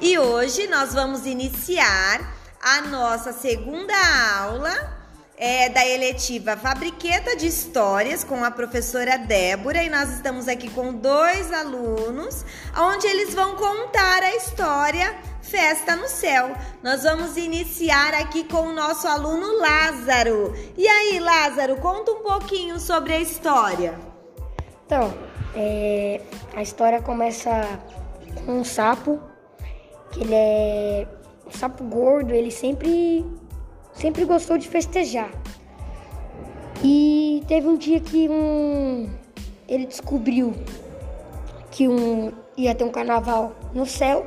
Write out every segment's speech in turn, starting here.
E hoje nós vamos iniciar a nossa segunda aula é, da eletiva Fabriqueta de Histórias com a professora Débora e nós estamos aqui com dois alunos, onde eles vão contar a história Festa no Céu. Nós vamos iniciar aqui com o nosso aluno Lázaro. E aí, Lázaro, conta um pouquinho sobre a história. Então, é, a história começa com um sapo, que ele é um sapo gordo, ele sempre sempre gostou de festejar. E teve um dia que um ele descobriu que um ia ter um carnaval no céu.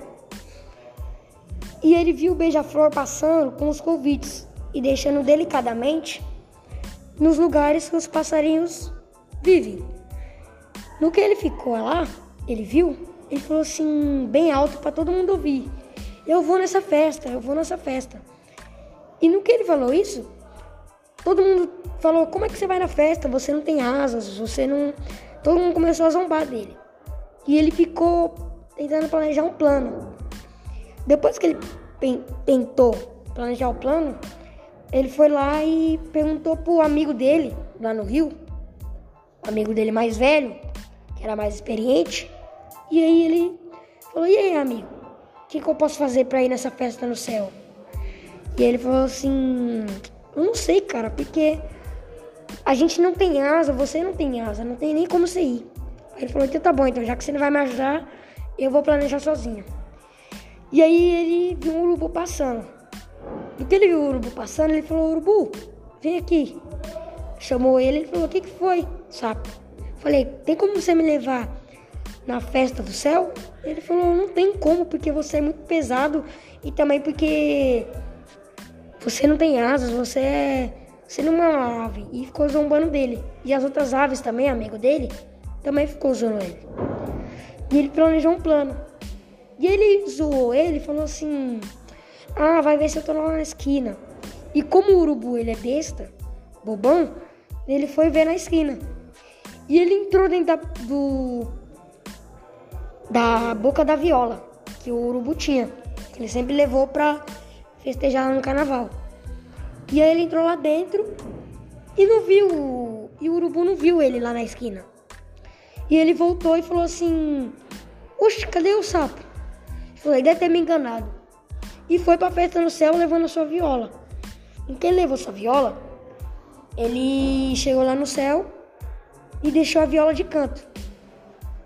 E ele viu o beija-flor passando com os convites e deixando delicadamente nos lugares que os passarinhos vivem. No que ele ficou lá, ele viu, ele falou assim, bem alto para todo mundo ouvir: Eu vou nessa festa, eu vou nessa festa. E no que ele falou isso, todo mundo falou: Como é que você vai na festa? Você não tem asas, você não. Todo mundo começou a zombar dele. E ele ficou tentando planejar um plano. Depois que ele tentou planejar o plano, ele foi lá e perguntou pro amigo dele, lá no Rio, amigo dele mais velho, que era mais experiente. E aí ele falou: E aí, amigo, que, que eu posso fazer para ir nessa festa no céu? E ele falou assim: Eu não sei, cara, porque a gente não tem asa, você não tem asa, não tem nem como você ir. Aí ele falou: Então tá bom, então já que você não vai me ajudar, eu vou planejar sozinho. E aí ele viu um urubu passando. E que ele viu o urubu passando, ele falou: Urubu, vem aqui. Chamou ele, ele falou: O que, que foi, sapo? Falei: Tem como você me levar na festa do céu? Ele falou: Não tem como, porque você é muito pesado e também porque você não tem asas, você é. Você não é uma ave. E ficou zombando dele. E as outras aves também, amigo dele, também ficou zoando ele. E ele planejou um plano. E ele zoou ele falou assim: Ah, vai ver se eu tô lá na esquina. E como o urubu ele é besta, bobão, ele foi ver na esquina. E ele entrou dentro da, do, da boca da viola que o urubu tinha. Que ele sempre levou pra festejar no carnaval. E aí ele entrou lá dentro e não viu. E o urubu não viu ele lá na esquina. E ele voltou e falou assim: Oxe, cadê o sapo? Ele falou: deve ter me enganado. E foi pra festa no céu levando a sua viola. E quem levou sua viola, ele chegou lá no céu e deixou a viola de canto.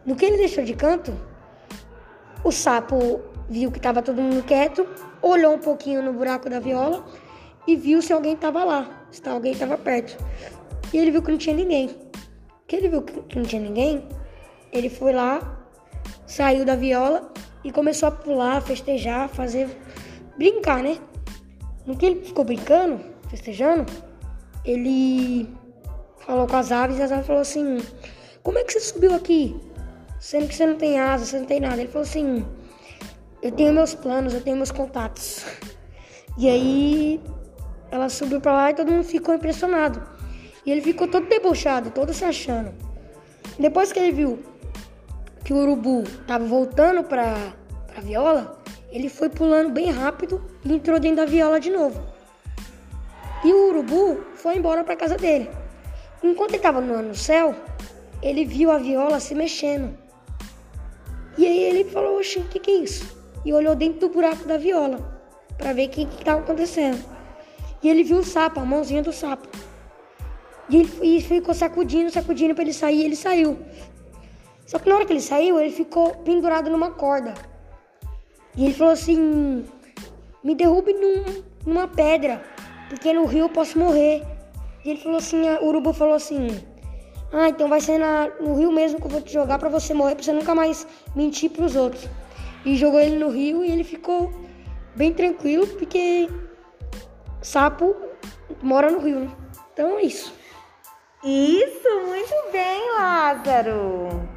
No que ele deixou de canto, o sapo viu que estava todo mundo quieto, olhou um pouquinho no buraco da viola e viu se alguém estava lá, se alguém estava perto. E ele viu que não tinha ninguém. Que ele viu que não tinha ninguém, ele foi lá, saiu da viola e começou a pular, festejar, fazer brincar, né? No que ele ficou brincando, festejando, ele falou com as aves e as aves falou assim: "Como é que você subiu aqui? Sendo que você não tem asa, você não tem nada". Ele falou assim: "Eu tenho meus planos, eu tenho meus contatos". E aí ela subiu para lá e todo mundo ficou impressionado. E ele ficou todo debochado, todo se achando. Depois que ele viu que o urubu tava voltando para a viola, ele foi pulando bem rápido e entrou dentro da viola de novo. E o urubu foi embora para casa dele. Enquanto ele estava no céu, ele viu a viola se mexendo. E aí ele falou: Oxe, o que, que é isso? E olhou dentro do buraco da viola para ver o que estava acontecendo. E ele viu o sapo, a mãozinha do sapo. E ele e ficou sacudindo, sacudindo para ele sair, ele saiu. Só que na hora que ele saiu, ele ficou pendurado numa corda. E ele falou assim: Me derrube num, numa pedra, porque no rio eu posso morrer. E ele falou assim: O urubu falou assim: Ah, então vai ser na, no rio mesmo que eu vou te jogar para você morrer, pra você nunca mais mentir pros outros. E jogou ele no rio e ele ficou bem tranquilo, porque sapo mora no rio, né? Então é isso. Isso, muito bem, Lázaro.